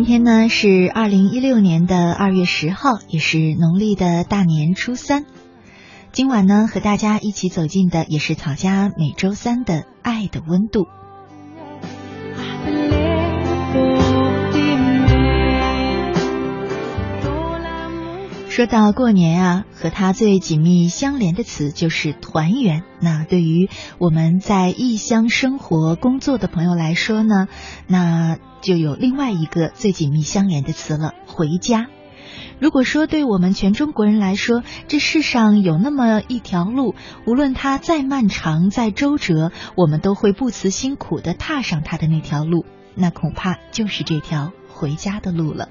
今天呢是二零一六年的二月十号，也是农历的大年初三。今晚呢和大家一起走进的也是草家每周三的爱的温度。说到过年啊，和它最紧密相连的词就是团圆。那对于我们在异乡生活、工作的朋友来说呢，那。就有另外一个最紧密相连的词了——回家。如果说对我们全中国人来说，这世上有那么一条路，无论它再漫长、再周折，我们都会不辞辛苦的踏上它的那条路，那恐怕就是这条回家的路了。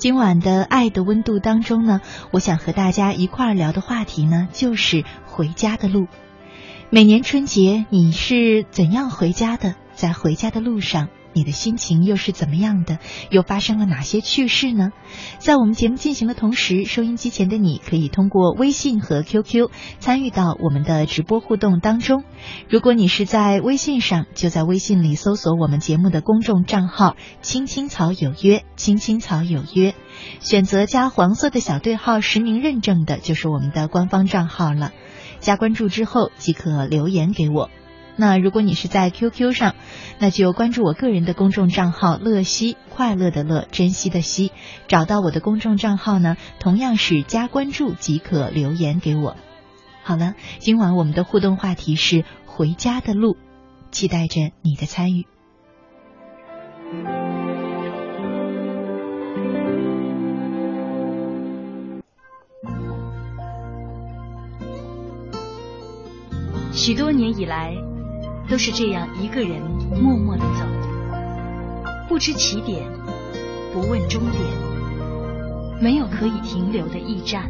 今晚的爱的温度当中呢，我想和大家一块儿聊的话题呢，就是回家的路。每年春节，你是怎样回家的？在回家的路上。你的心情又是怎么样的？又发生了哪些趣事呢？在我们节目进行的同时，收音机前的你可以通过微信和 QQ 参与到我们的直播互动当中。如果你是在微信上，就在微信里搜索我们节目的公众账号“青青草有约”，“青青草有约”，选择加黄色的小对号实名认证的，就是我们的官方账号了。加关注之后即可留言给我。那如果你是在 QQ 上，那就关注我个人的公众账号“乐西”，快乐的乐，珍惜的惜。找到我的公众账号呢，同样是加关注即可留言给我。好了，今晚我们的互动话题是回家的路，期待着你的参与。许多年以来。都是这样一个人默默的走，不知起点，不问终点，没有可以停留的驿站。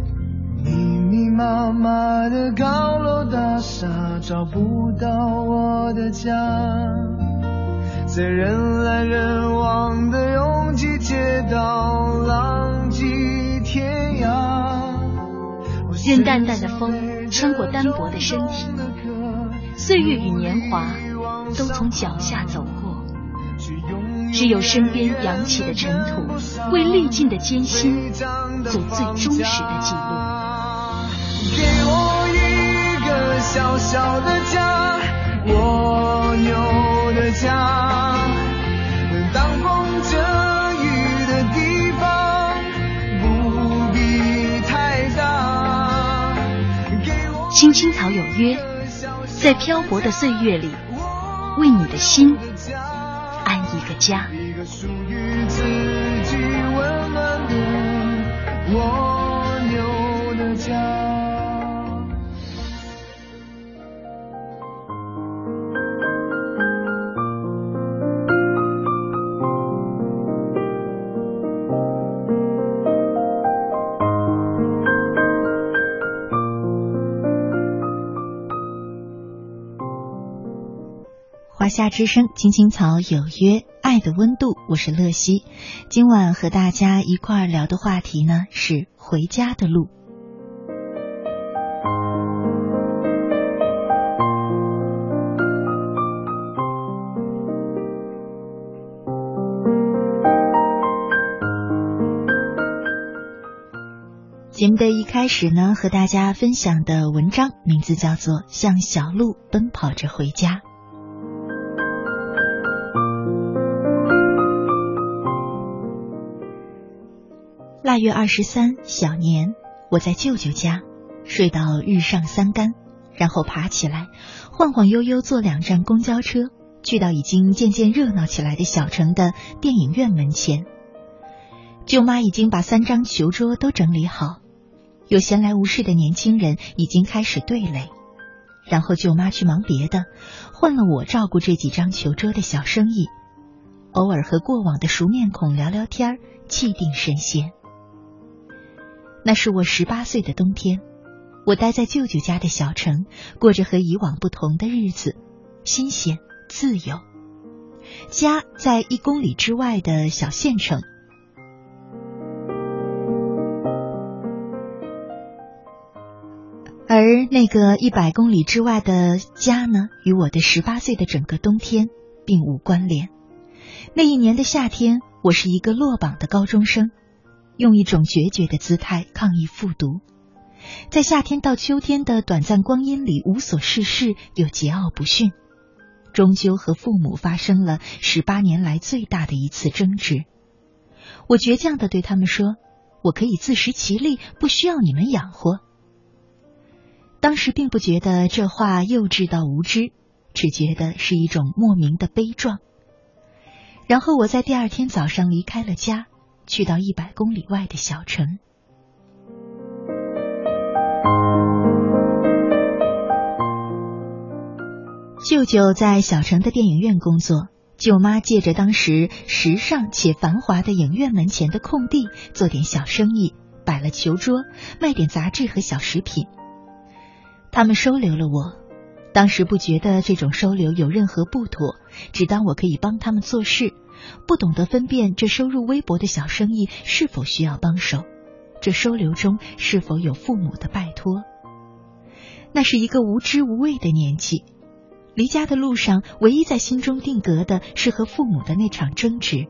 密密麻麻的高楼大厦找不到我的家，在人来人往的拥挤街道浪迹天涯。任淡淡的风穿过单薄的身体。岁月与年华都从脚下走过，只有身边扬起的尘土，为历尽的艰辛做最忠实的记录。给我一个小小的家，蜗牛的家，挡风遮雨的地方不必太大。青青草有约。在漂泊的岁月里，为你的心安一个家。夏之声，青青草有约，爱的温度，我是乐西。今晚和大家一块儿聊的话题呢是回家的路。节目的一开始呢，和大家分享的文章名字叫做《向小路奔跑着回家》。月二十三，小年，我在舅舅家睡到日上三竿，然后爬起来，晃晃悠悠坐两站公交车，去到已经渐渐热闹起来的小城的电影院门前。舅妈已经把三张球桌都整理好，有闲来无事的年轻人已经开始对垒，然后舅妈去忙别的，换了我照顾这几张球桌的小生意，偶尔和过往的熟面孔聊聊天气定神闲。那是我十八岁的冬天，我待在舅舅家的小城，过着和以往不同的日子，新鲜自由。家在一公里之外的小县城。而那个一百公里之外的家呢，与我的十八岁的整个冬天并无关联。那一年的夏天，我是一个落榜的高中生，用一种决绝的姿态抗议复读，在夏天到秋天的短暂光阴里无所事事又桀骜不驯，终究和父母发生了十八年来最大的一次争执。我倔强的对他们说：“我可以自食其力，不需要你们养活。”当时并不觉得这话幼稚到无知，只觉得是一种莫名的悲壮。然后我在第二天早上离开了家，去到一百公里外的小城。舅舅在小城的电影院工作，舅妈借着当时时尚且繁华的影院门前的空地做点小生意，摆了球桌，卖点杂志和小食品。他们收留了我，当时不觉得这种收留有任何不妥，只当我可以帮他们做事，不懂得分辨这收入微薄的小生意是否需要帮手，这收留中是否有父母的拜托。那是一个无知无畏的年纪，离家的路上，唯一在心中定格的是和父母的那场争执，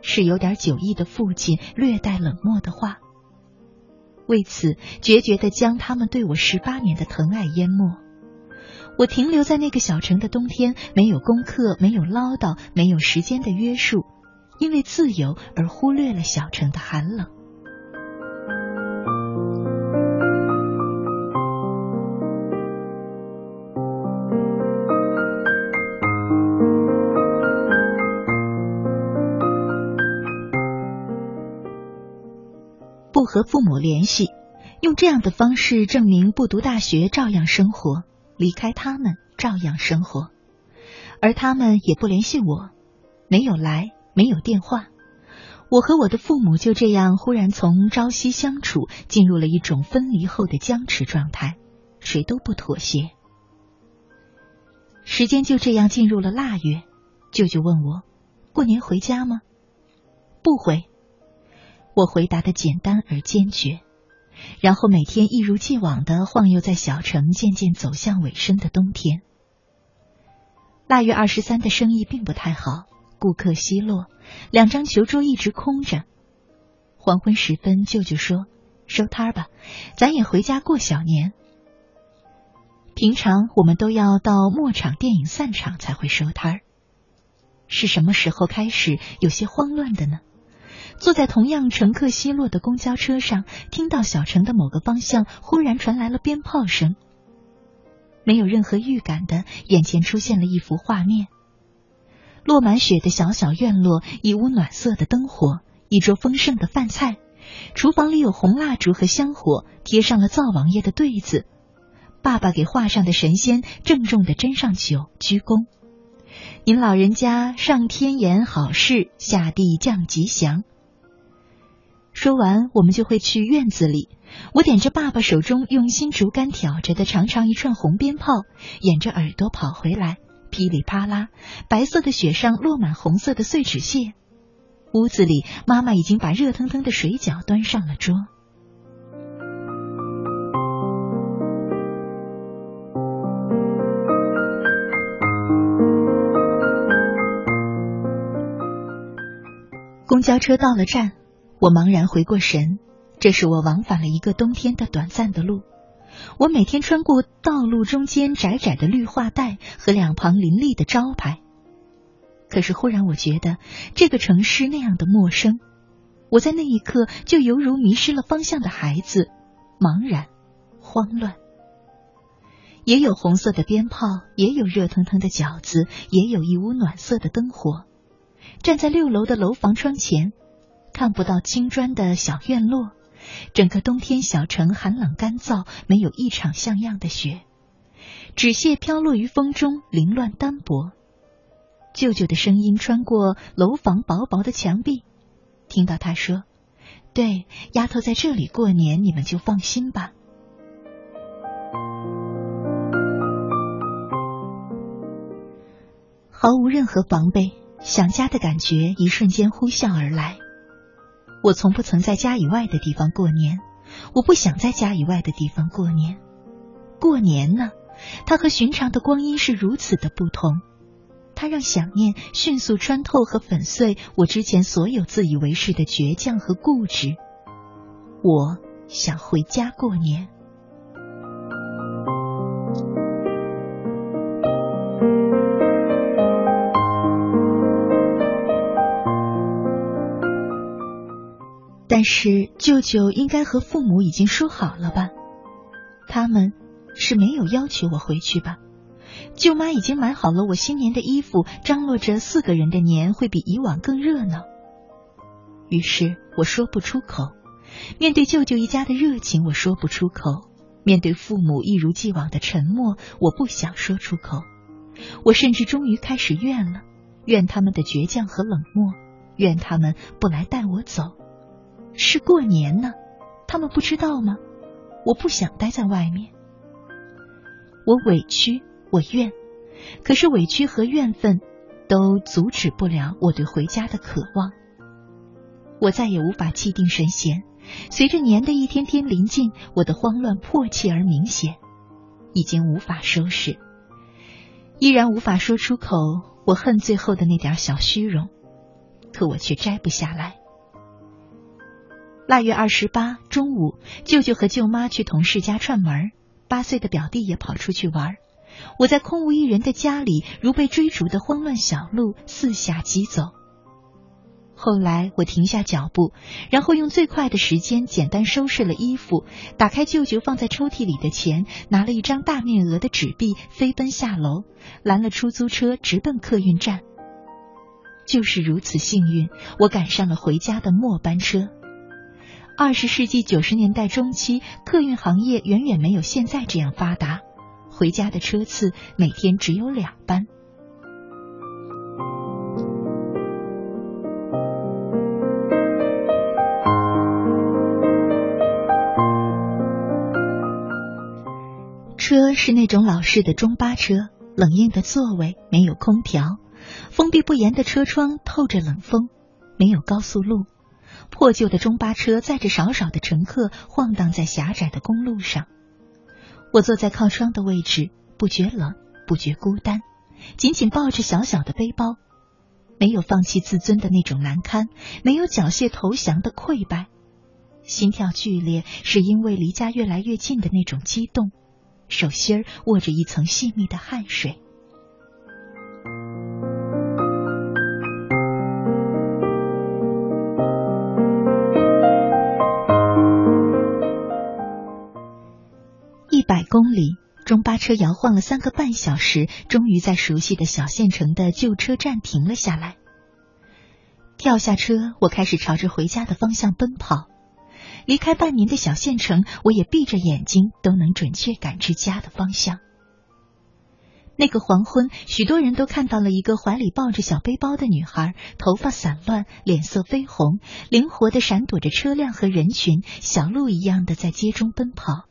是有点酒意的父亲略带冷漠的话。为此，决绝的将他们对我十八年的疼爱淹没。我停留在那个小城的冬天，没有功课，没有唠叨，没有时间的约束，因为自由而忽略了小城的寒冷。不和父母联系，用这样的方式证明不读大学照样生活，离开他们照样生活，而他们也不联系我，没有来，没有电话。我和我的父母就这样忽然从朝夕相处进入了一种分离后的僵持状态，谁都不妥协。时间就这样进入了腊月，舅舅问我：“过年回家吗？”“不回。”我回答的简单而坚决，然后每天一如既往的晃悠在小城渐渐走向尾声的冬天。腊月二十三的生意并不太好，顾客稀落，两张球桌一直空着。黄昏时分，舅舅说：“收摊儿吧，咱也回家过小年。”平常我们都要到末场电影散场才会收摊儿，是什么时候开始有些慌乱的呢？坐在同样乘客奚落的公交车上，听到小城的某个方向忽然传来了鞭炮声。没有任何预感的，眼前出现了一幅画面：落满雪的小小院落，一屋暖色的灯火，一桌丰盛的饭菜，厨房里有红蜡烛和香火，贴上了灶王爷的对子。爸爸给画上的神仙郑重的斟上酒，鞠躬：“您老人家上天言好事，下地降吉祥。”说完，我们就会去院子里。我点着爸爸手中用新竹竿挑着的长长一串红鞭炮，掩着耳朵跑回来，噼里啪啦，白色的雪上落满红色的碎纸屑。屋子里，妈妈已经把热腾腾的水饺端上了桌。公交车到了站。我茫然回过神，这是我往返了一个冬天的短暂的路。我每天穿过道路中间窄窄的绿化带和两旁林立的招牌。可是忽然，我觉得这个城市那样的陌生。我在那一刻就犹如迷失了方向的孩子，茫然、慌乱。也有红色的鞭炮，也有热腾腾的饺子，也有一屋暖色的灯火。站在六楼的楼房窗前，看不到青砖的小院落，整个冬天小城寒冷干燥，没有一场像样的雪，纸屑飘落于风中，凌乱单薄。舅舅的声音穿过楼房薄薄的墙壁，听到他说：“对，丫头在这里过年，你们就放心吧。”毫无任何防备，想家的感觉一瞬间呼啸而来。我从不曾在家以外的地方过年，我不想在家以外的地方过年。过年呢，它和寻常的光阴是如此的不同。它让想念迅速穿透和粉碎我之前所有自以为是的倔强和固执。我想回家过年。但是舅舅应该和父母已经说好了吧？他们是没有要求我回去吧？舅妈已经买好了我新年的衣服，张罗着四个人的年会比以往更热闹。于是我说不出口，面对舅舅一家的热情，我说不出口；面对父母一如既往的沉默，我不想说出口。我甚至终于开始怨了，怨他们的倔强和冷漠，怨他们不来带我走。是过年呢，他们不知道吗？我不想待在外面，我委屈。我怨，可是委屈和怨愤都阻止不了我对回家的渴望。我再也无法气定神闲。随着年的一天天临近，我的慌乱迫切而明显，已经无法收拾，依然无法说出口。我恨最后的那点小虚荣，可我却摘不下来。腊月二十八中午，舅舅和舅妈去同事家串门，八岁的表弟也跑出去玩。我在空无一人的家里，如被追逐的慌乱小鹿，四下疾走。后来我停下脚步，然后用最快的时间简单收拾了衣服，打开舅舅放在抽屉里的钱，拿了一张大面额的纸币，飞奔下楼，拦了出租车，直奔客运站。就是如此幸运，我赶上了回家的末班车。二十世纪九十年代中期，客运行业远远没有现在这样发达。回家的车次每天只有两班。车是那种老式的中巴车，冷硬的座位，没有空调，封闭不严的车窗透着冷风，没有高速路，破旧的中巴车载着少少的乘客晃荡在狭窄的公路上。我坐在靠窗的位置，不觉冷，不觉孤单，紧紧抱着小小的背包，没有放弃自尊的那种难堪，没有缴械投降的溃败，心跳剧烈是因为离家越来越近的那种激动，手心儿握着一层细密的汗水。百公里，中巴车摇晃了三个半小时，终于在熟悉的小县城的旧车站停了下来。跳下车，我开始朝着回家的方向奔跑。离开半年的小县城，我也闭着眼睛都能准确感知家的方向。那个黄昏，许多人都看到了一个怀里抱着小背包的女孩，头发散乱，脸色绯红，灵活的闪躲着车辆和人群，小鹿一样的在街中奔跑。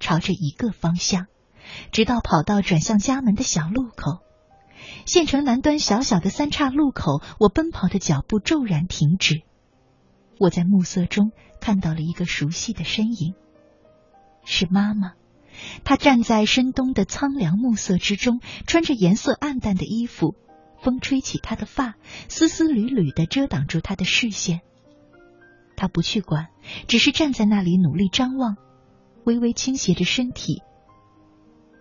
朝着一个方向，直到跑到转向家门的小路口。县城南端小小的三岔路口，我奔跑的脚步骤然停止。我在暮色中看到了一个熟悉的身影，是妈妈。她站在深冬的苍凉暮色之中，穿着颜色暗淡的衣服，风吹起她的发，丝丝缕缕的遮挡住她的视线。她不去管，只是站在那里努力张望。微微倾斜着身体，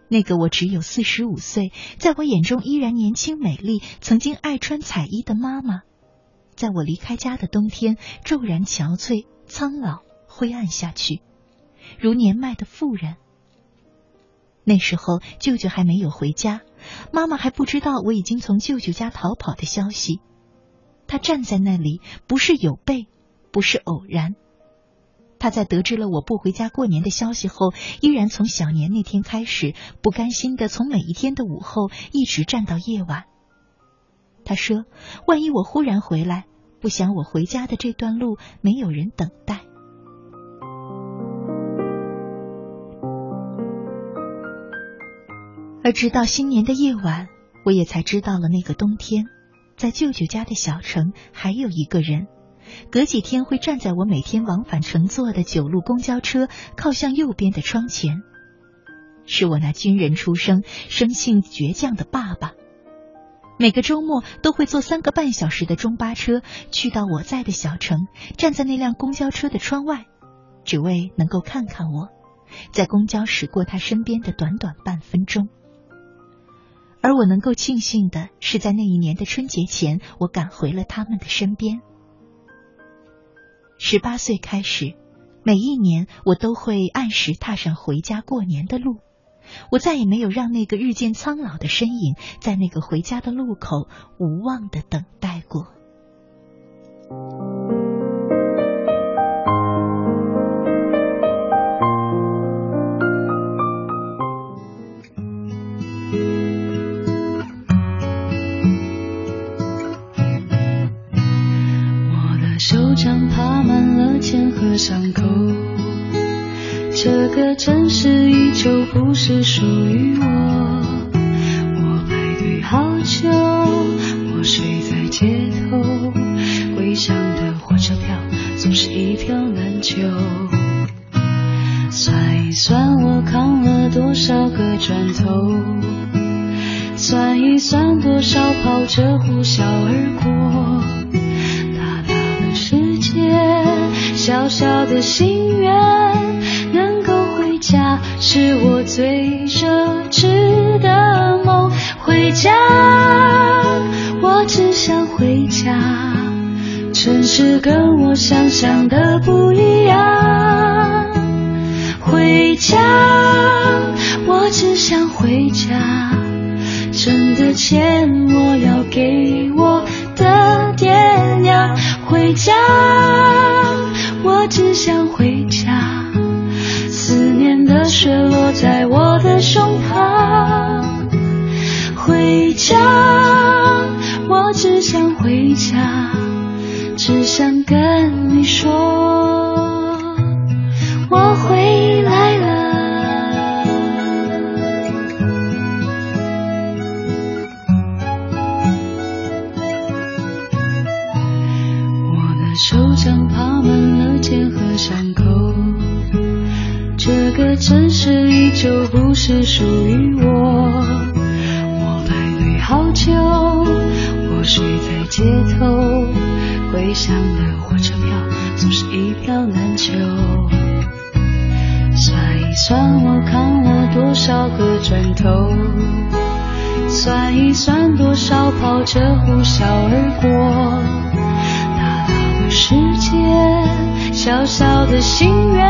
那个我只有四十五岁，在我眼中依然年轻美丽，曾经爱穿彩衣的妈妈，在我离开家的冬天骤然憔悴、苍老、灰暗下去，如年迈的妇人。那时候舅舅还没有回家，妈妈还不知道我已经从舅舅家逃跑的消息。她站在那里，不是有备，不是偶然。他在得知了我不回家过年的消息后，依然从小年那天开始，不甘心的从每一天的午后一直站到夜晚。他说：“万一我忽然回来，不想我回家的这段路没有人等待。”而直到新年的夜晚，我也才知道了那个冬天，在舅舅家的小城还有一个人。隔几天会站在我每天往返乘坐的九路公交车靠向右边的窗前，是我那军人出生、生性倔强的爸爸。每个周末都会坐三个半小时的中巴车去到我在的小城，站在那辆公交车的窗外，只为能够看看我，在公交驶过他身边的短短半分钟。而我能够庆幸的是，在那一年的春节前，我赶回了他们的身边。十八岁开始，每一年我都会按时踏上回家过年的路。我再也没有让那个日渐苍老的身影在那个回家的路口无望的等待过。和伤口，这个城市依旧不是属于我。我排队好久，我睡在街头，归乡的火车票总是一票难求。算一算我扛了多少个砖头，算一算多少跑车呼啸而过。小小的心愿，能够回家是我最奢侈的梦。回家，我只想回家。城市跟我想象的不一样。回家，我只想回家。挣的钱我要给我的爹娘。回家。只想回家，思念的雪落在我的胸膛。回家，我只想回家，只想跟你说，伤口，这个城市依旧不是属于我。我排队好久，我睡在街头，归乡的火车票总是一票难求。算一算我扛了多少个砖头，算一算多少跑车呼啸而过，大大的世界。小小的心愿，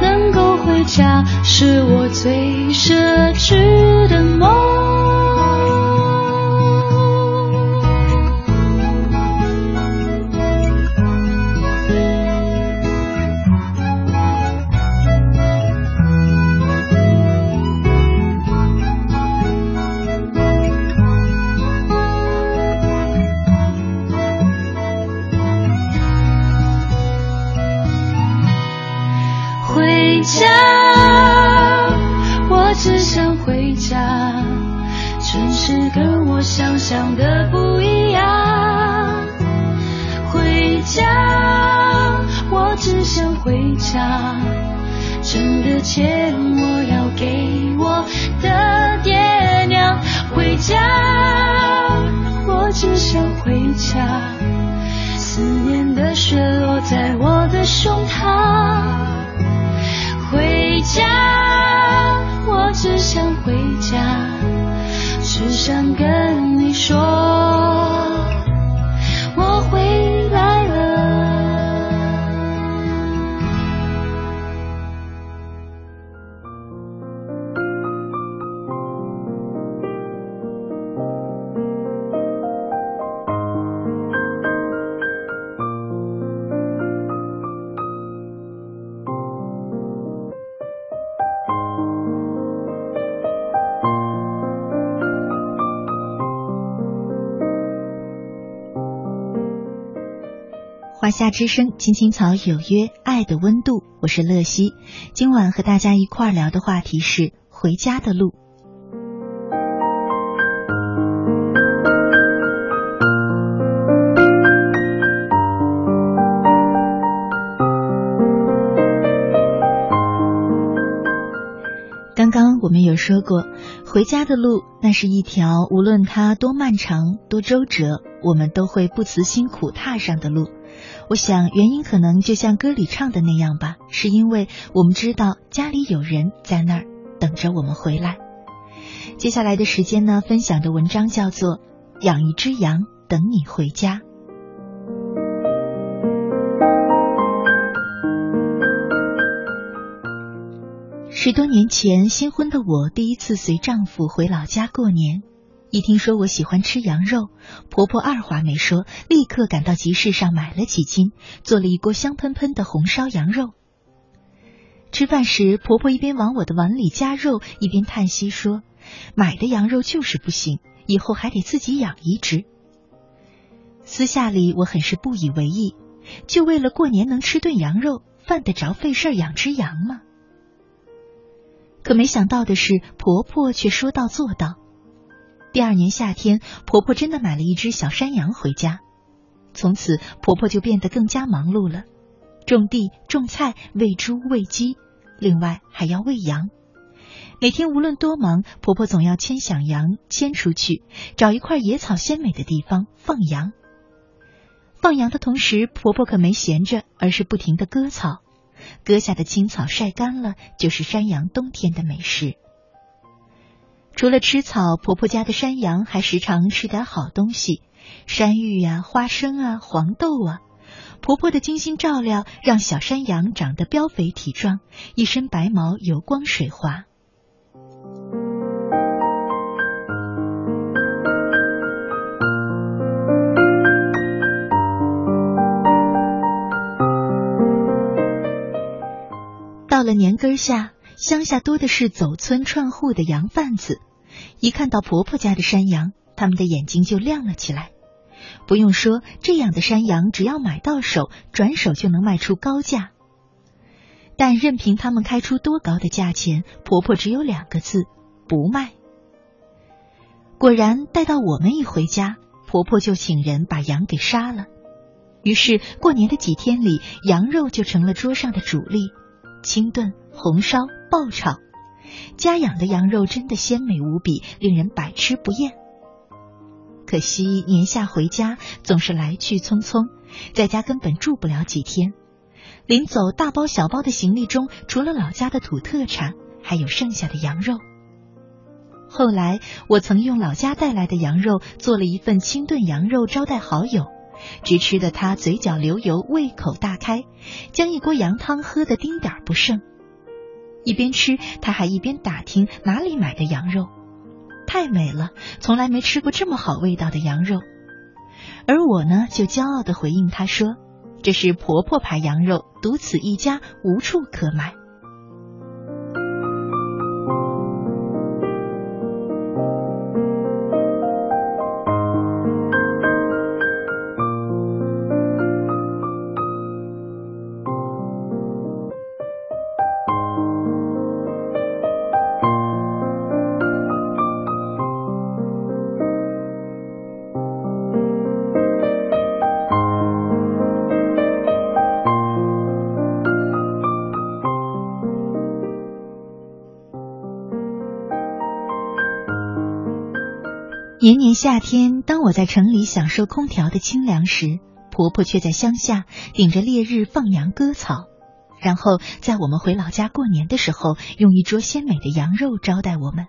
能够回家，是我最奢侈的梦。回家，挣的钱我要给我的爹娘。回家，我只想回家，思念的雪落在我的胸膛。回家，我只想回家。只想跟夏之声，青青草有约，爱的温度，我是乐西。今晚和大家一块聊的话题是回家的路。刚刚我们有说过，回家的路，那是一条无论它多漫长、多周折，我们都会不辞辛苦踏上的路。我想原因可能就像歌里唱的那样吧，是因为我们知道家里有人在那儿等着我们回来。接下来的时间呢，分享的文章叫做《养一只羊等你回家》。十多年前，新婚的我第一次随丈夫回老家过年。一听说我喜欢吃羊肉，婆婆二话没说，立刻赶到集市上买了几斤，做了一锅香喷喷的红烧羊肉。吃饭时，婆婆一边往我的碗里加肉，一边叹息说：“买的羊肉就是不行，以后还得自己养一只。”私下里我很是不以为意，就为了过年能吃顿羊肉，犯得着费事养只羊吗？可没想到的是，婆婆却说到做到。第二年夏天，婆婆真的买了一只小山羊回家。从此，婆婆就变得更加忙碌了，种地、种菜、喂猪、喂鸡，另外还要喂羊。每天无论多忙，婆婆总要牵小羊牵出去，找一块野草鲜美的地方放羊。放羊的同时，婆婆可没闲着，而是不停的割草。割下的青草晒干了，就是山羊冬天的美食。除了吃草，婆婆家的山羊还时常吃点好东西，山芋呀、花生啊、黄豆啊。婆婆的精心照料，让小山羊长得膘肥体壮，一身白毛油光水滑。到了年根下。乡下多的是走村串户的羊贩子，一看到婆婆家的山羊，他们的眼睛就亮了起来。不用说，这样的山羊只要买到手，转手就能卖出高价。但任凭他们开出多高的价钱，婆婆只有两个字：不卖。果然，待到我们一回家，婆婆就请人把羊给杀了。于是，过年的几天里，羊肉就成了桌上的主力，清炖、红烧。爆炒，家养的羊肉真的鲜美无比，令人百吃不厌。可惜年下回家总是来去匆匆，在家根本住不了几天。临走大包小包的行李中，除了老家的土特产，还有剩下的羊肉。后来我曾用老家带来的羊肉做了一份清炖羊肉招待好友，只吃的他嘴角流油，胃口大开，将一锅羊汤喝得丁点儿不剩。一边吃，他还一边打听哪里买的羊肉，太美了，从来没吃过这么好味道的羊肉。而我呢，就骄傲地回应他说：“这是婆婆牌羊肉，独此一家，无处可买。”年年夏天，当我在城里享受空调的清凉时，婆婆却在乡下顶着烈日放羊割草，然后在我们回老家过年的时候，用一桌鲜美的羊肉招待我们。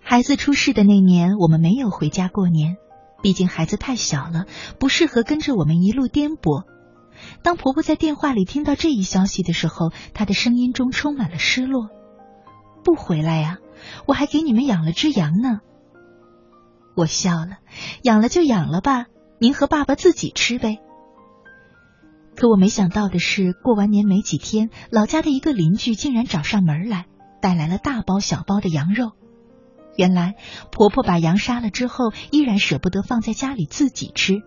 孩子出世的那年，我们没有回家过年，毕竟孩子太小了，不适合跟着我们一路颠簸。当婆婆在电话里听到这一消息的时候，她的声音中充满了失落：“不回来呀，我还给你们养了只羊呢。”我笑了，养了就养了吧，您和爸爸自己吃呗。可我没想到的是，过完年没几天，老家的一个邻居竟然找上门来，带来了大包小包的羊肉。原来婆婆把羊杀了之后，依然舍不得放在家里自己吃，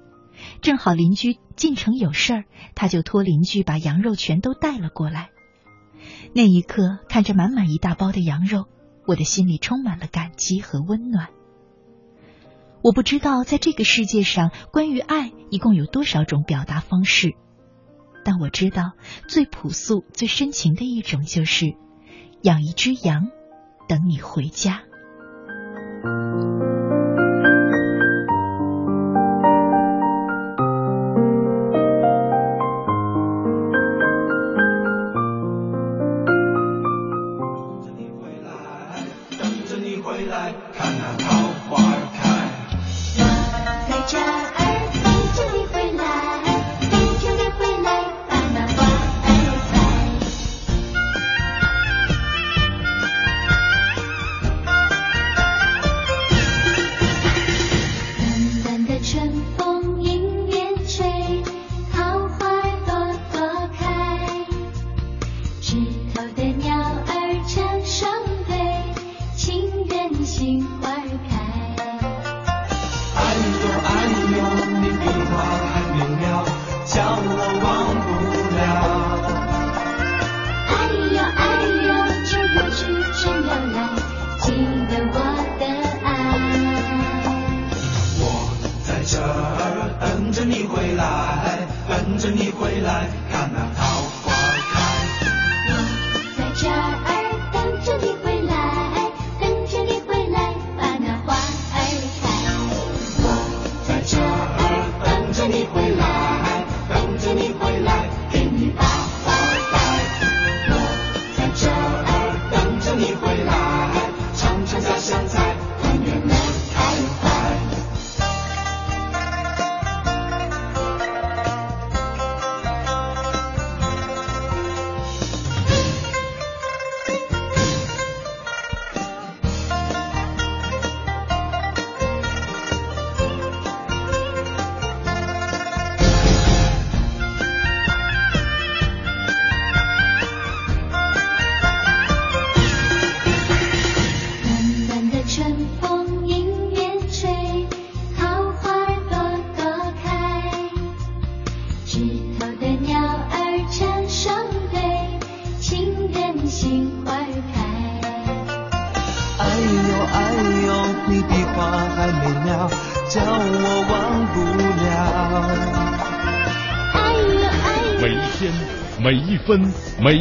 正好邻居进城有事儿，她就托邻居把羊肉全都带了过来。那一刻，看着满满一大包的羊肉，我的心里充满了感激和温暖。我不知道在这个世界上，关于爱一共有多少种表达方式，但我知道最朴素、最深情的一种就是养一只羊，等你回家。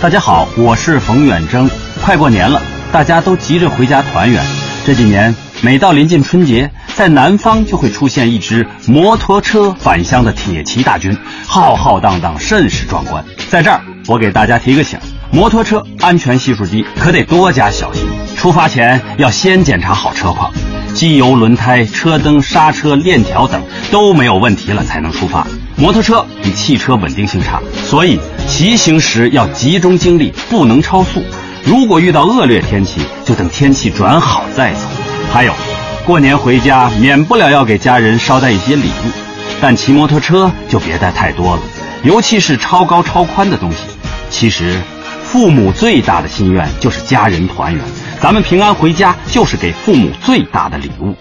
大家好，我是冯远征。快过年了，大家都急着回家团圆。这几年，每到临近春节，在南方就会出现一支摩托车返乡的铁骑大军，浩浩荡荡，甚是壮观。在这儿，我给大家提个醒：摩托车安全系数低，可得多加小心。出发前要先检查好车况，机油、轮胎、车灯、刹车、链条等都没有问题了才能出发。摩托车比汽车稳定性差，所以骑行时要集中精力，不能超速。如果遇到恶劣天气，就等天气转好再走。还有，过年回家免不了要给家人捎带一些礼物，但骑摩托车就别带太多了，尤其是超高超宽的东西。其实，父母最大的心愿就是家人团圆，咱们平安回家就是给父母最大的礼物。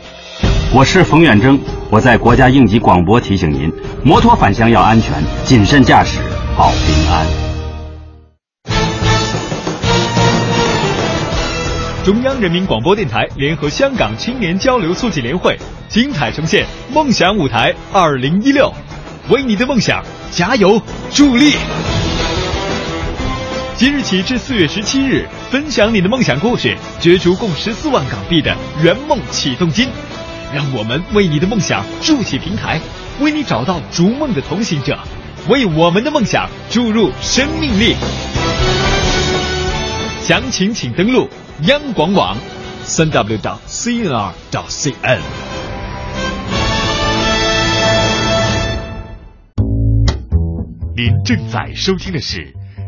我是冯远征，我在国家应急广播提醒您：摩托返乡要安全，谨慎驾驶保平安。中央人民广播电台联合香港青年交流促进联会，精彩呈现《梦想舞台二零一六》。为你的梦想加油助力。即日起至四月十七日，分享你的梦想故事，角逐共十四万港币的圆梦启动金。让我们为你的梦想筑起平台，为你找到逐梦的同行者，为我们的梦想注入生命力。详情请登录央广网，三 w 到 cnr 到 cn。您正在收听的是《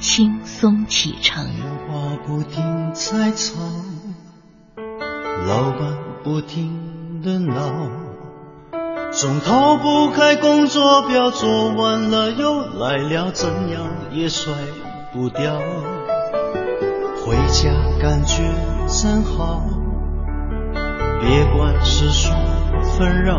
轻松启程。话不停在吵，老板不停的闹，总逃不开工作表，做完了又来了，怎样也甩不掉。回家感觉真好，别管世俗纷扰，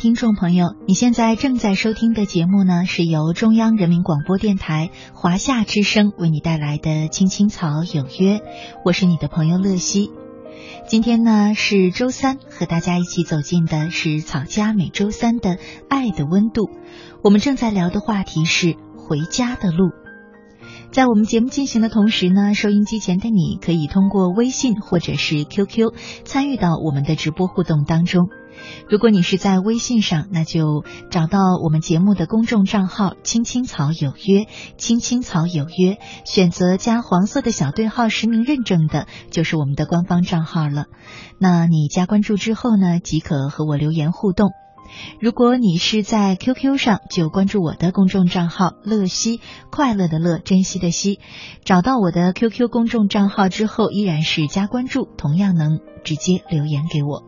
听众朋友，你现在正在收听的节目呢，是由中央人民广播电台华夏之声为你带来的《青青草有约》，我是你的朋友乐西。今天呢是周三，和大家一起走进的是草家每周三的爱的温度。我们正在聊的话题是回家的路。在我们节目进行的同时呢，收音机前的你可以通过微信或者是 QQ 参与到我们的直播互动当中。如果你是在微信上，那就找到我们节目的公众账号“青青草有约”，“青青草有约”，选择加黄色的小对号实名认证的，就是我们的官方账号了。那你加关注之后呢，即可和我留言互动。如果你是在 QQ 上，就关注我的公众账号“乐西”，快乐的乐，珍惜的惜。找到我的 QQ 公众账号之后，依然是加关注，同样能直接留言给我。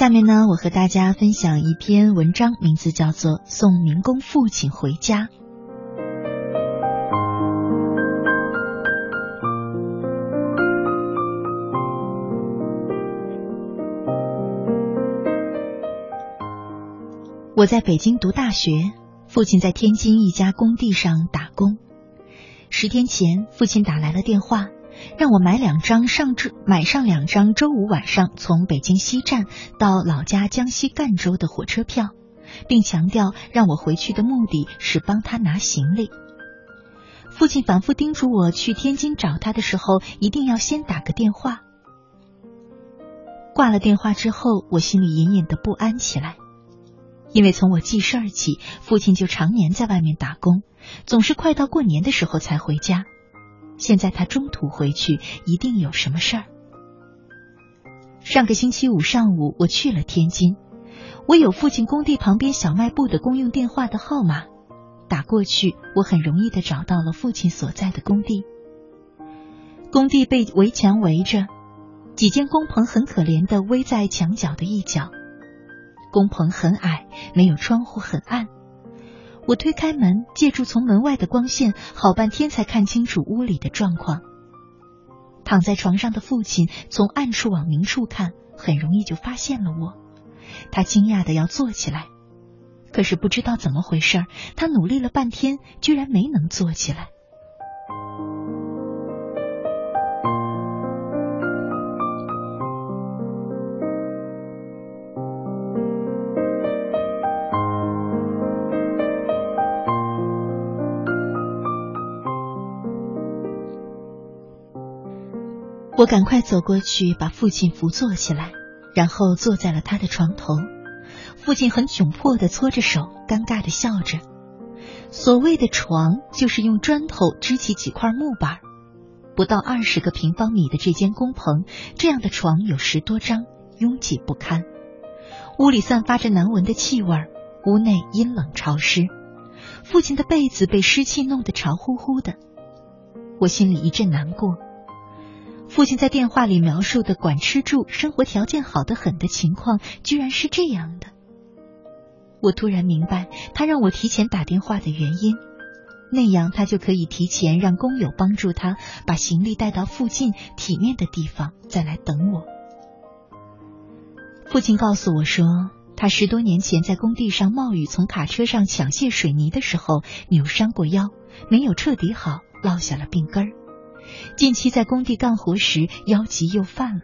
下面呢，我和大家分享一篇文章，名字叫做《送民工父亲回家》。我在北京读大学，父亲在天津一家工地上打工。十天前，父亲打来了电话。让我买两张上周买上两张周五晚上从北京西站到老家江西赣州的火车票，并强调让我回去的目的是帮他拿行李。父亲反复叮嘱我去天津找他的时候一定要先打个电话。挂了电话之后，我心里隐隐的不安起来，因为从我记事儿起，父亲就常年在外面打工，总是快到过年的时候才回家。现在他中途回去，一定有什么事儿。上个星期五上午，我去了天津，我有父亲工地旁边小卖部的公用电话的号码，打过去，我很容易的找到了父亲所在的工地。工地被围墙围着，几间工棚很可怜的围在墙角的一角，工棚很矮，没有窗户，很暗。我推开门，借助从门外的光线，好半天才看清楚屋里的状况。躺在床上的父亲从暗处往明处看，很容易就发现了我。他惊讶的要坐起来，可是不知道怎么回事，他努力了半天，居然没能坐起来。我赶快走过去，把父亲扶坐起来，然后坐在了他的床头。父亲很窘迫的搓着手，尴尬的笑着。所谓的床，就是用砖头支起几块木板，不到二十个平方米的这间工棚，这样的床有十多张，拥挤不堪。屋里散发着难闻的气味，屋内阴冷潮湿。父亲的被子被湿气弄得潮乎乎的，我心里一阵难过。父亲在电话里描述的管吃住、生活条件好得很的情况，居然是这样的。我突然明白他让我提前打电话的原因，那样他就可以提前让工友帮助他把行李带到附近体面的地方，再来等我。父亲告诉我说，他十多年前在工地上冒雨从卡车上抢卸水泥的时候扭伤过腰，没有彻底好，落下了病根儿。近期在工地干活时腰疾又犯了，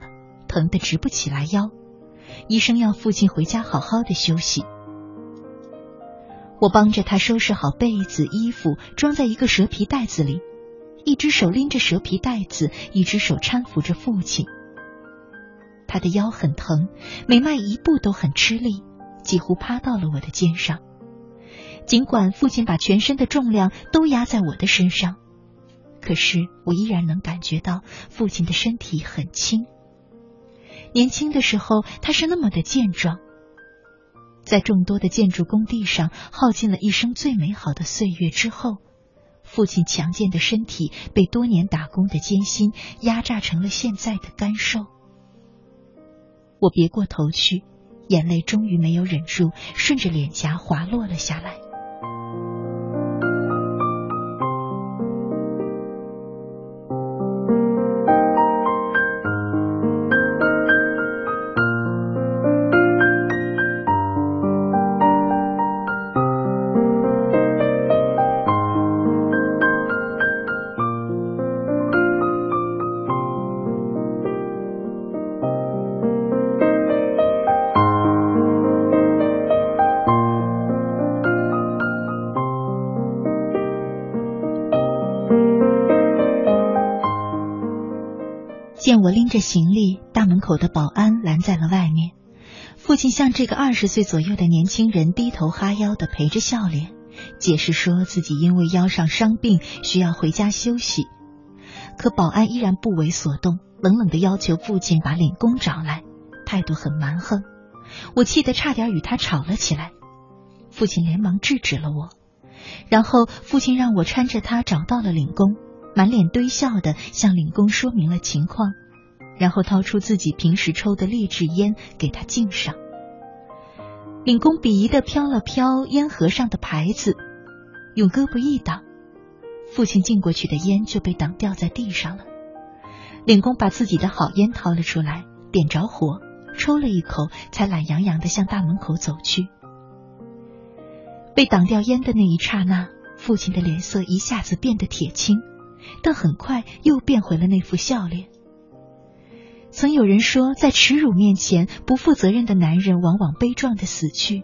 疼得直不起来腰。医生要父亲回家好好的休息。我帮着他收拾好被子、衣服，装在一个蛇皮袋子里，一只手拎着蛇皮袋子，一只手搀扶着父亲。他的腰很疼，每迈一步都很吃力，几乎趴到了我的肩上。尽管父亲把全身的重量都压在我的身上。可是我依然能感觉到父亲的身体很轻。年轻的时候他是那么的健壮，在众多的建筑工地上耗尽了一生最美好的岁月之后，父亲强健的身体被多年打工的艰辛压榨成了现在的干瘦。我别过头去，眼泪终于没有忍住，顺着脸颊滑落了下来。着行李，大门口的保安拦在了外面。父亲向这个二十岁左右的年轻人低头哈腰的陪着笑脸，解释说自己因为腰上伤病需要回家休息。可保安依然不为所动，冷冷的要求父亲把领工找来，态度很蛮横。我气得差点与他吵了起来。父亲连忙制止了我，然后父亲让我搀着他找到了领工。满脸堆笑的向领工说明了情况，然后掏出自己平时抽的劣质烟给他敬上。领工鄙夷的飘了飘烟盒上的牌子，用胳膊一挡，父亲敬过去的烟就被挡掉在地上了。领工把自己的好烟掏了出来，点着火，抽了一口，才懒洋洋的向大门口走去。被挡掉烟的那一刹那，父亲的脸色一下子变得铁青。但很快又变回了那副笑脸。曾有人说，在耻辱面前，不负责任的男人往往悲壮的死去；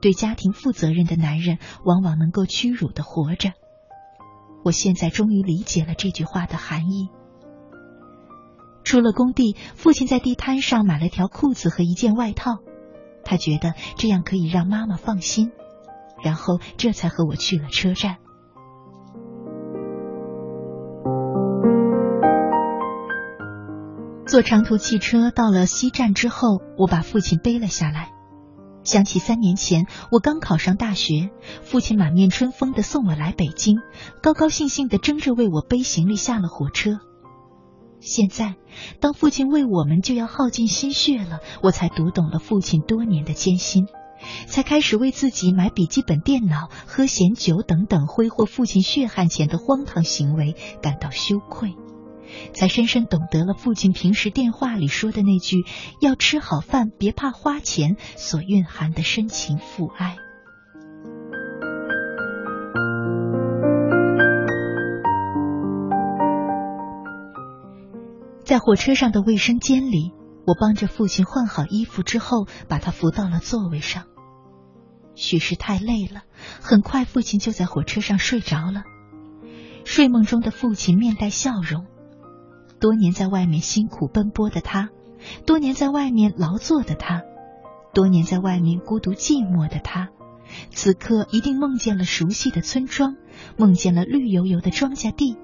对家庭负责任的男人，往往能够屈辱的活着。我现在终于理解了这句话的含义。出了工地，父亲在地摊上买了条裤子和一件外套，他觉得这样可以让妈妈放心，然后这才和我去了车站。坐长途汽车到了西站之后，我把父亲背了下来。想起三年前我刚考上大学，父亲满面春风的送我来北京，高高兴兴的争着为我背行李下了火车。现在，当父亲为我们就要耗尽心血了，我才读懂了父亲多年的艰辛，才开始为自己买笔记本电脑、喝闲酒等等挥霍父亲血汗钱的荒唐行为感到羞愧。才深深懂得了父亲平时电话里说的那句“要吃好饭，别怕花钱”所蕴含的深情父爱。在火车上的卫生间里，我帮着父亲换好衣服之后，把他扶到了座位上。许是太累了，很快父亲就在火车上睡着了。睡梦中的父亲面带笑容。多年在外面辛苦奔波的他，多年在外面劳作的他，多年在外面孤独寂寞的他，此刻一定梦见了熟悉的村庄，梦见了绿油油的庄稼地，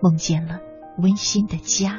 梦见了温馨的家。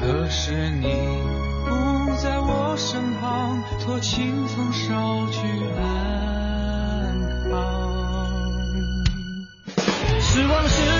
可是你不在我身旁，托清风捎去安康。时光，时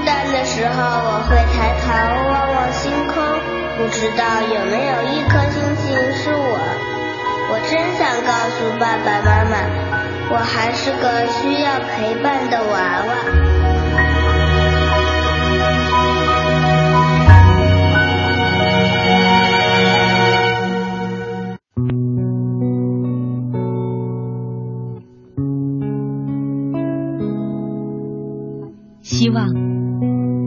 孤单的时候，我会抬头望望星空，不知道有没有一颗星星是我。我真想告诉爸爸妈妈，我还是个需要陪伴的娃娃。希望。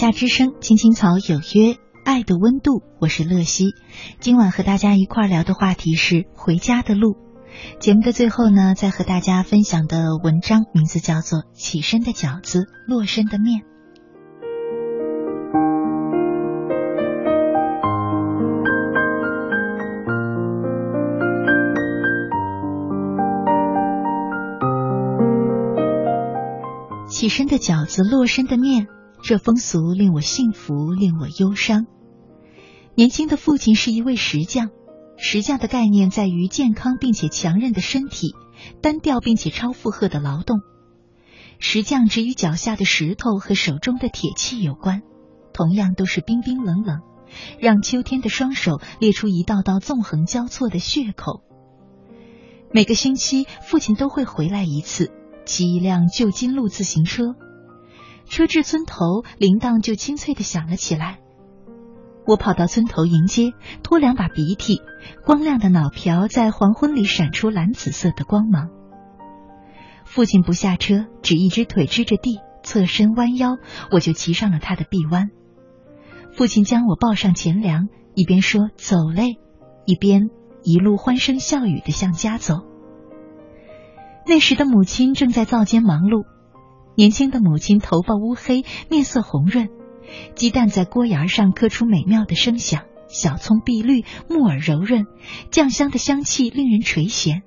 夏之声，青青草有约，爱的温度，我是乐西。今晚和大家一块聊的话题是回家的路。节目的最后呢，再和大家分享的文章名字叫做《起身的饺子，落身的面》。起身的饺子，落身的面。这风俗令我幸福，令我忧伤。年轻的父亲是一位石匠，石匠的概念在于健康并且强韧的身体，单调并且超负荷的劳动。石匠只与脚下的石头和手中的铁器有关，同样都是冰冰冷冷，让秋天的双手裂出一道道纵横交错的血口。每个星期，父亲都会回来一次，骑一辆旧金路自行车。车至村头，铃铛就清脆的响了起来。我跑到村头迎接，拖两把鼻涕，光亮的脑瓢在黄昏里闪出蓝紫色的光芒。父亲不下车，只一只腿支着地，侧身弯腰，我就骑上了他的臂弯。父亲将我抱上前梁，一边说“走嘞”，一边一路欢声笑语的向家走。那时的母亲正在灶间忙碌。年轻的母亲头发乌黑，面色红润，鸡蛋在锅沿上刻出美妙的声响，小葱碧绿，木耳柔润，酱香的香气令人垂涎。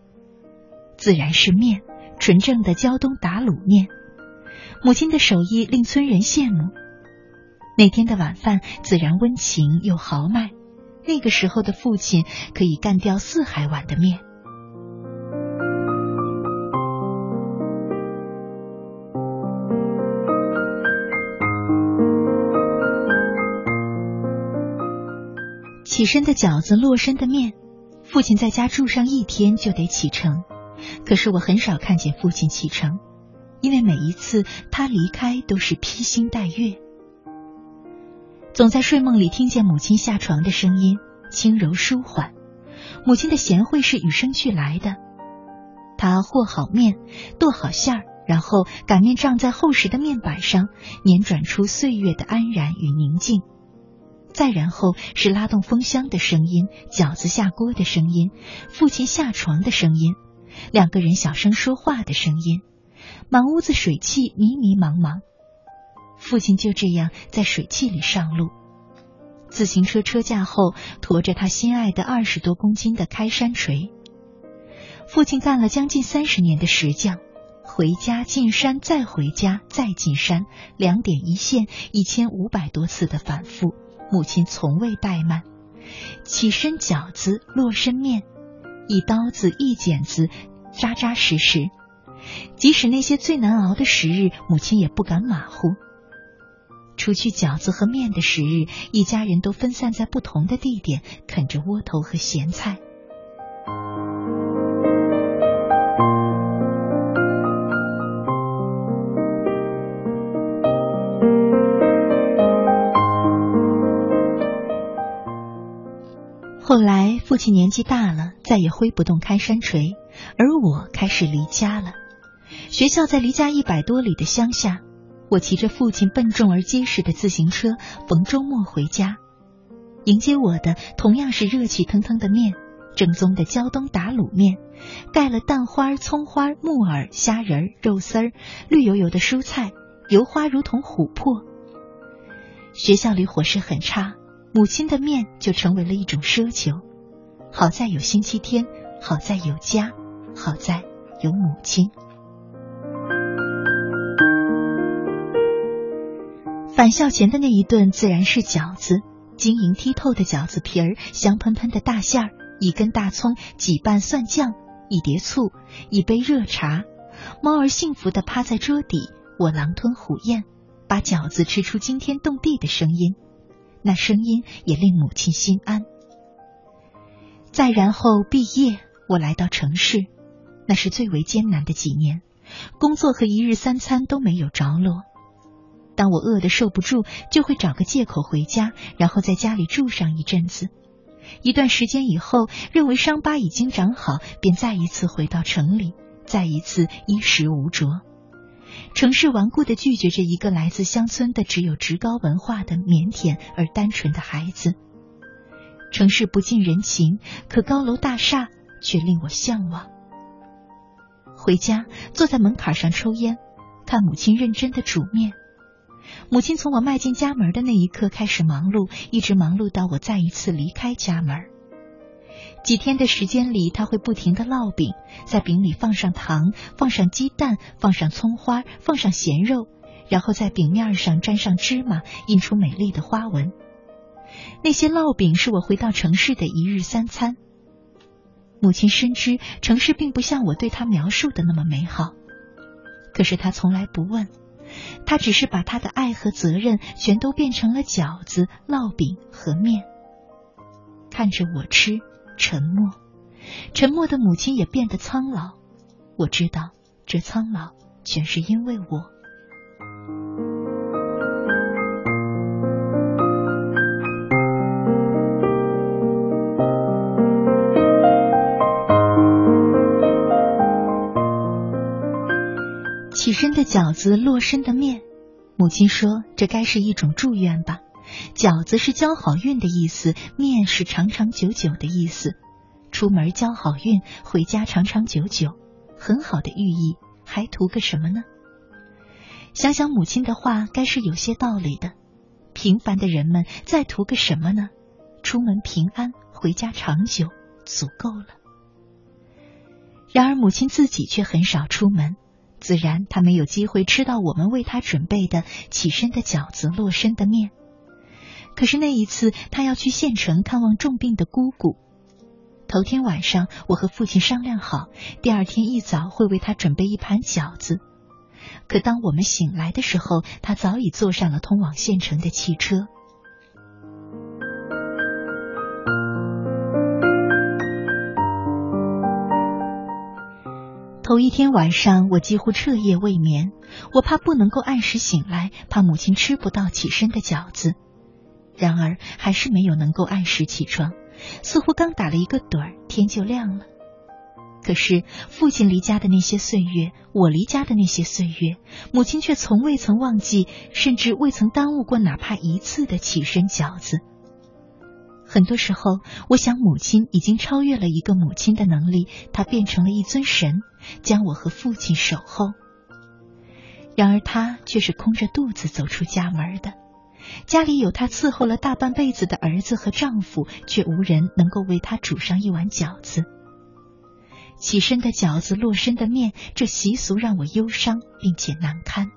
自然是面，纯正的胶东打卤面。母亲的手艺令村人羡慕。那天的晚饭自然温情又豪迈，那个时候的父亲可以干掉四海碗的面。起身的饺子，落身的面。父亲在家住上一天就得启程，可是我很少看见父亲启程，因为每一次他离开都是披星戴月。总在睡梦里听见母亲下床的声音，轻柔舒缓。母亲的贤惠是与生俱来的。她和好面，剁好馅儿，然后擀面杖在厚实的面板上碾转出岁月的安然与宁静。再然后是拉动风箱的声音，饺子下锅的声音，父亲下床的声音，两个人小声说话的声音，满屋子水汽迷迷茫茫。父亲就这样在水汽里上路。自行车车架后驮着他心爱的二十多公斤的开山锤。父亲干了将近三十年的石匠，回家进山再回家再进山，两点一线，一千五百多次的反复。母亲从未怠慢，起身饺子，落身面，一刀子一剪子，扎扎实实。即使那些最难熬的时日，母亲也不敢马虎。除去饺子和面的时日，一家人都分散在不同的地点，啃着窝头和咸菜。后来，父亲年纪大了，再也挥不动开山锤，而我开始离家了。学校在离家一百多里的乡下，我骑着父亲笨重而结实的自行车，逢周末回家。迎接我的同样是热气腾腾的面，正宗的胶东打卤面，盖了蛋花、葱花、木耳、虾仁、肉丝儿，绿油油的蔬菜，油花如同琥珀。学校里伙食很差。母亲的面就成为了一种奢求，好在有星期天，好在有家，好在有母亲。返校前的那一顿自然是饺子，晶莹剔透的饺子皮儿，香喷喷的大馅儿，一根大葱，几瓣蒜酱，一碟醋，一杯热茶。猫儿幸福的趴在桌底，我狼吞虎咽，把饺子吃出惊天动地的声音。那声音也令母亲心安。再然后毕业，我来到城市，那是最为艰难的几年，工作和一日三餐都没有着落。当我饿得受不住，就会找个借口回家，然后在家里住上一阵子。一段时间以后，认为伤疤已经长好，便再一次回到城里，再一次衣食无着。城市顽固的拒绝着一个来自乡村的、只有职高文化的腼腆而单纯的孩子。城市不近人情，可高楼大厦却令我向往。回家，坐在门槛上抽烟，看母亲认真的煮面。母亲从我迈进家门的那一刻开始忙碌，一直忙碌到我再一次离开家门。几天的时间里，他会不停的烙饼，在饼里放上糖，放上鸡蛋，放上葱花，放上咸肉，然后在饼面上沾上芝麻，印出美丽的花纹。那些烙饼是我回到城市的一日三餐。母亲深知城市并不像我对她描述的那么美好，可是她从来不问，她只是把她的爱和责任全都变成了饺子、烙饼和面，看着我吃。沉默，沉默的母亲也变得苍老。我知道，这苍老全是因为我。起身的饺子，落身的面。母亲说：“这该是一种祝愿吧。”饺子是交好运的意思，面是长长久久的意思。出门交好运，回家长长久久，很好的寓意，还图个什么呢？想想母亲的话，该是有些道理的。平凡的人们再图个什么呢？出门平安，回家长久，足够了。然而母亲自己却很少出门，自然她没有机会吃到我们为她准备的起身的饺子，落身的面。可是那一次，他要去县城看望重病的姑姑。头天晚上，我和父亲商量好，第二天一早会为他准备一盘饺子。可当我们醒来的时候，他早已坐上了通往县城的汽车。头一天晚上，我几乎彻夜未眠，我怕不能够按时醒来，怕母亲吃不到起身的饺子。然而还是没有能够按时起床，似乎刚打了一个盹儿，天就亮了。可是父亲离家的那些岁月，我离家的那些岁月，母亲却从未曾忘记，甚至未曾耽误过哪怕一次的起身饺子。很多时候，我想母亲已经超越了一个母亲的能力，她变成了一尊神，将我和父亲守候。然而，她却是空着肚子走出家门的。家里有她伺候了大半辈子的儿子和丈夫，却无人能够为她煮上一碗饺子。起身的饺子，落身的面，这习俗让我忧伤并且难堪。